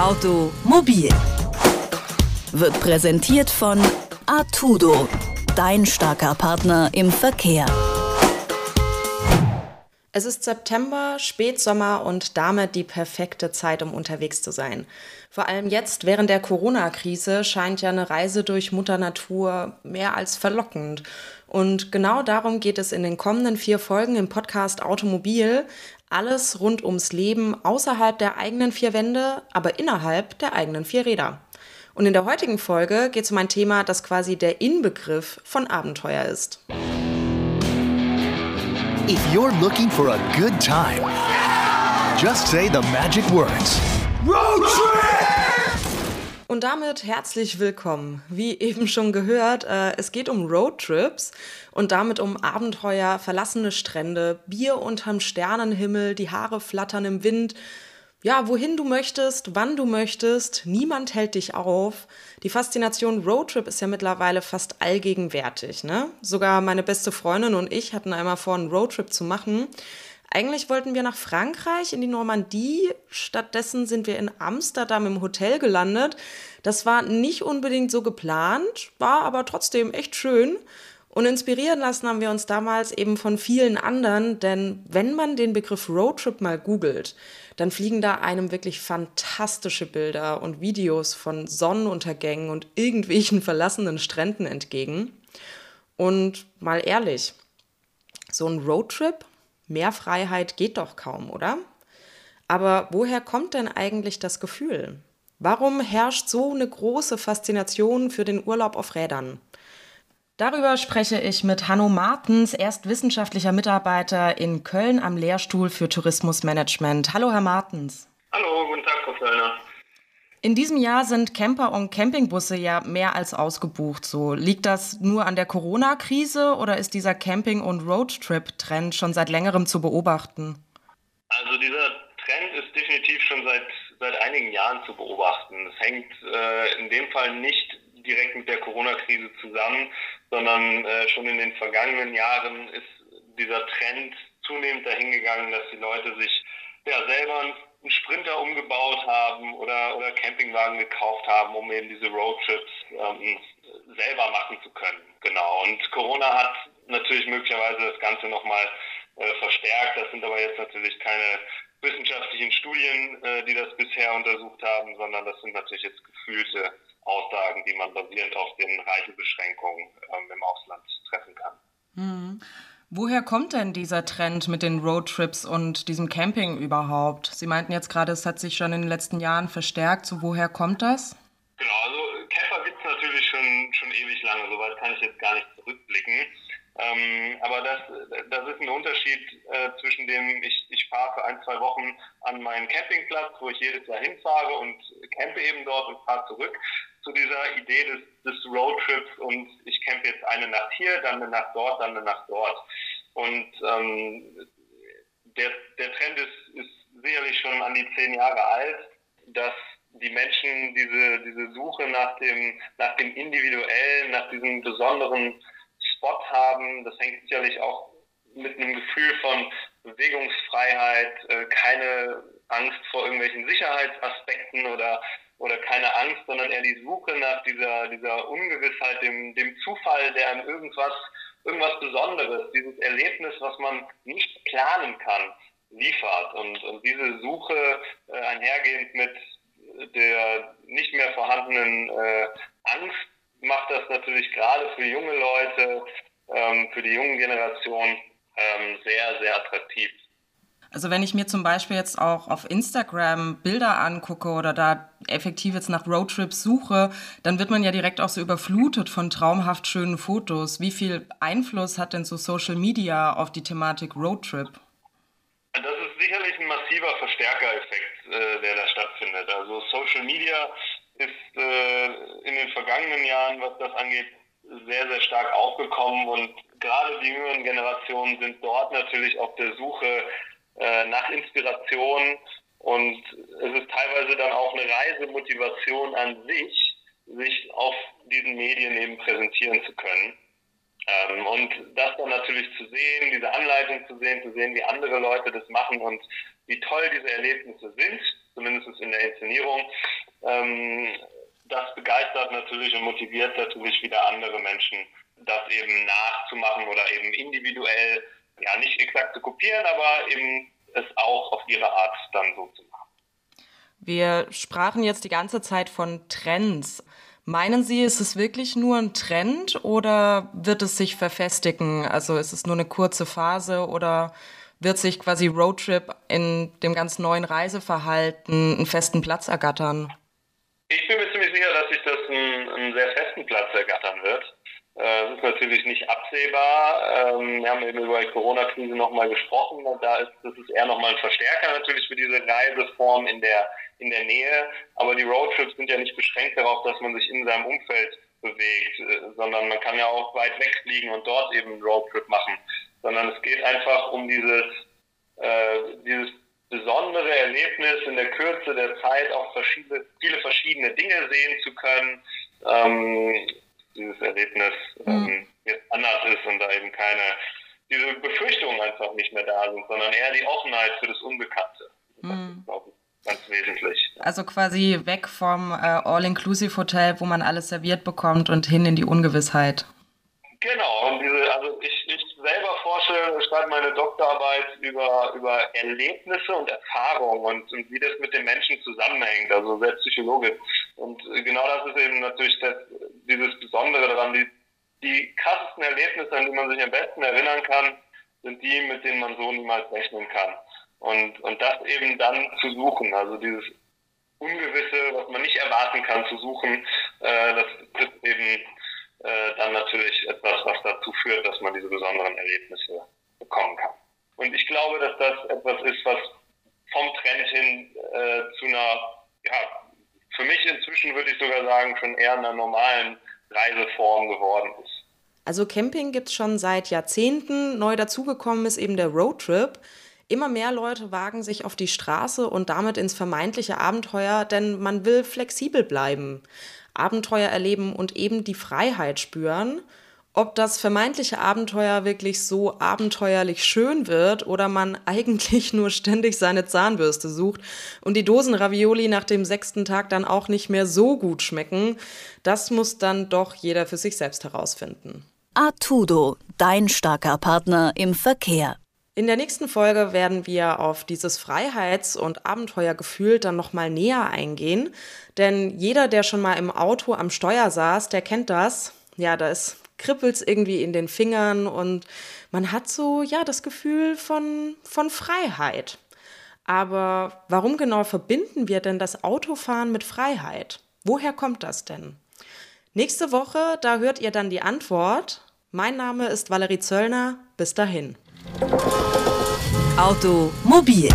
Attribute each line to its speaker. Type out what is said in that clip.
Speaker 1: Automobil wird präsentiert von Artudo, dein starker Partner im Verkehr.
Speaker 2: Es ist September, Spätsommer und damit die perfekte Zeit, um unterwegs zu sein. Vor allem jetzt während der Corona-Krise scheint ja eine Reise durch Mutter Natur mehr als verlockend. Und genau darum geht es in den kommenden vier Folgen im Podcast Automobil. Alles rund ums Leben außerhalb der eigenen vier Wände, aber innerhalb der eigenen vier Räder. Und in der heutigen Folge geht es um ein Thema, das quasi der Inbegriff von Abenteuer ist.
Speaker 3: If you're looking for a good time, just say the magic words. Road
Speaker 2: trip! Und damit herzlich willkommen. Wie eben schon gehört, äh, es geht um Roadtrips und damit um Abenteuer, verlassene Strände, Bier unterm Sternenhimmel, die Haare flattern im Wind. Ja, wohin du möchtest, wann du möchtest, niemand hält dich auf. Die Faszination Roadtrip ist ja mittlerweile fast allgegenwärtig. Ne? Sogar meine beste Freundin und ich hatten einmal vor, einen Roadtrip zu machen. Eigentlich wollten wir nach Frankreich in die Normandie. Stattdessen sind wir in Amsterdam im Hotel gelandet. Das war nicht unbedingt so geplant, war aber trotzdem echt schön. Und inspirieren lassen haben wir uns damals eben von vielen anderen, denn wenn man den Begriff Roadtrip mal googelt, dann fliegen da einem wirklich fantastische Bilder und Videos von Sonnenuntergängen und irgendwelchen verlassenen Stränden entgegen. Und mal ehrlich, so ein Roadtrip, mehr Freiheit geht doch kaum, oder? Aber woher kommt denn eigentlich das Gefühl? Warum herrscht so eine große Faszination für den Urlaub auf Rädern? Darüber spreche ich mit Hanno Martens, er ist wissenschaftlicher Mitarbeiter in Köln am Lehrstuhl für Tourismusmanagement. Hallo, Herr Martens.
Speaker 4: Hallo, guten Tag, Frau Kölner.
Speaker 2: In diesem Jahr sind Camper und Campingbusse ja mehr als ausgebucht. So liegt das nur an der Corona-Krise oder ist dieser Camping- und Roadtrip-Trend schon seit längerem zu beobachten?
Speaker 4: Also dieser Trend ist definitiv schon seit seit einigen Jahren zu beobachten. Es hängt äh, in dem Fall nicht direkt mit der Corona-Krise zusammen, sondern äh, schon in den vergangenen Jahren ist dieser Trend zunehmend dahingegangen, dass die Leute sich ja, selber einen Sprinter umgebaut haben oder, oder Campingwagen gekauft haben, um eben diese Roadtrips ähm, selber machen zu können. Genau. Und Corona hat natürlich möglicherweise das Ganze nochmal äh, verstärkt. Das sind aber jetzt natürlich keine wissenschaftlichen Studien, äh, die das bisher untersucht haben, sondern das sind natürlich jetzt gefühlte Aussagen, die man basierend auf den Reisebeschränkungen ähm, im Ausland treffen kann.
Speaker 2: Hm. Woher kommt denn dieser Trend mit den Roadtrips und diesem Camping überhaupt? Sie meinten jetzt gerade, es hat sich schon in den letzten Jahren verstärkt. So, woher kommt das?
Speaker 4: Genau, also Camper gibt es natürlich schon, schon ewig lange. Soweit kann ich jetzt gar nicht zurückblicken. Ähm, aber das, das ist ein Unterschied äh, zwischen dem, ich, ich fahre für ein, zwei Wochen an meinen Campingplatz, wo ich jedes Jahr hinfahre und campe eben dort und fahre zurück, zu dieser Idee des, des Roadtrips und ich campe jetzt eine Nacht hier, dann eine Nacht dort, dann eine Nacht dort. Und ähm, der, der Trend ist, ist sicherlich schon an die zehn Jahre alt, dass die Menschen diese, diese Suche nach dem, nach dem Individuellen, nach diesem besonderen Spot haben. Das hängt sicherlich auch mit einem Gefühl von Bewegungsfreiheit, äh, keine Angst vor irgendwelchen Sicherheitsaspekten oder, oder keine Angst, sondern eher die Suche nach dieser, dieser Ungewissheit, dem, dem Zufall, der einem irgendwas, irgendwas Besonderes, dieses Erlebnis, was man nicht planen kann, liefert. Und, und diese Suche äh, einhergehend mit der nicht mehr vorhandenen äh, Angst macht das natürlich gerade für junge Leute, ähm, für die jungen Generationen ähm, sehr, sehr attraktiv.
Speaker 2: Also wenn ich mir zum Beispiel jetzt auch auf Instagram Bilder angucke oder da effektiv jetzt nach Roadtrips suche, dann wird man ja direkt auch so überflutet von traumhaft schönen Fotos. Wie viel Einfluss hat denn so Social Media auf die Thematik Roadtrip?
Speaker 4: Das ist sicherlich ein massiver Verstärkereffekt, äh, der da stattfindet. Also Social Media ist äh, in den vergangenen Jahren, was das angeht, sehr, sehr stark aufgekommen und gerade die jüngeren Generationen sind dort natürlich auf der Suche äh, nach Inspiration und es ist teilweise dann auch eine Reisemotivation an sich, sich auf diesen Medien eben präsentieren zu können. Ähm, und das dann natürlich zu sehen, diese Anleitung zu sehen, zu sehen, wie andere Leute das machen und wie toll diese Erlebnisse sind, zumindest in der Inszenierung. Ähm, das begeistert natürlich und motiviert natürlich wieder andere Menschen, das eben nachzumachen oder eben individuell, ja nicht exakt zu kopieren, aber eben es auch auf ihre Art dann so zu machen.
Speaker 2: Wir sprachen jetzt die ganze Zeit von Trends. Meinen Sie, ist es wirklich nur ein Trend oder wird es sich verfestigen? Also ist es nur eine kurze Phase oder wird sich quasi Roadtrip in dem ganz neuen Reiseverhalten einen festen Platz ergattern?
Speaker 4: Ich bin mir ziemlich sicher, dass sich das einen, einen sehr festen Platz ergattern wird. Äh, das ist natürlich nicht absehbar. Ähm, wir haben eben über die Corona-Krise nochmal gesprochen. Da ist, das ist eher nochmal ein Verstärker natürlich für diese Reiseform in der, in der Nähe. Aber die Roadtrips sind ja nicht beschränkt darauf, dass man sich in seinem Umfeld bewegt, äh, sondern man kann ja auch weit weg fliegen und dort eben einen Roadtrip machen. Sondern es geht einfach um dieses, äh, dieses besondere Erlebnis in der Kürze der Zeit auch verschiedene, viele verschiedene Dinge sehen zu können. Ähm, dieses Erlebnis ähm, mhm. jetzt anders ist und da eben keine, diese Befürchtungen einfach nicht mehr da sind, sondern eher die Offenheit für das Unbekannte. Das mhm. ist, glaube ich, ganz wesentlich.
Speaker 2: Also quasi weg vom äh, All-Inclusive-Hotel, wo man alles serviert bekommt und hin in die Ungewissheit.
Speaker 4: Genau, und diese, also ich, ich selber forsche, schreibe meine Doktorarbeit über, über Erlebnisse und Erfahrungen und, und wie das mit den Menschen zusammenhängt, also sehr psychologisch. Und genau das ist eben natürlich das, dieses Besondere daran. Die, die krassesten Erlebnisse, an die man sich am besten erinnern kann, sind die, mit denen man so niemals rechnen kann. Und, und das eben dann zu suchen, also dieses Ungewisse, was man nicht erwarten kann, zu suchen, äh, das ist eben äh, dann natürlich etwas, was dazu führt, dass man diese besonderen Erlebnisse bekommen kann. Und ich glaube, dass das etwas ist, was vom Trend hin äh, zu einer, inzwischen würde ich sogar sagen, schon eher einer normalen Reiseform geworden ist.
Speaker 2: Also Camping gibt es schon seit Jahrzehnten. Neu dazugekommen ist eben der Roadtrip. Immer mehr Leute wagen sich auf die Straße und damit ins vermeintliche Abenteuer, denn man will flexibel bleiben. Abenteuer erleben und eben die Freiheit spüren. Ob das vermeintliche Abenteuer wirklich so abenteuerlich schön wird oder man eigentlich nur ständig seine Zahnbürste sucht und die Dosen Ravioli nach dem sechsten Tag dann auch nicht mehr so gut schmecken, das muss dann doch jeder für sich selbst herausfinden.
Speaker 1: Artudo, dein starker Partner im Verkehr.
Speaker 2: In der nächsten Folge werden wir auf dieses Freiheits- und Abenteuergefühl dann nochmal näher eingehen. Denn jeder, der schon mal im Auto am Steuer saß, der kennt das. Ja, da ist kribbelt's irgendwie in den Fingern und man hat so, ja, das Gefühl von, von Freiheit. Aber warum genau verbinden wir denn das Autofahren mit Freiheit? Woher kommt das denn? Nächste Woche, da hört ihr dann die Antwort. Mein Name ist Valerie Zöllner. Bis dahin.
Speaker 1: Automobil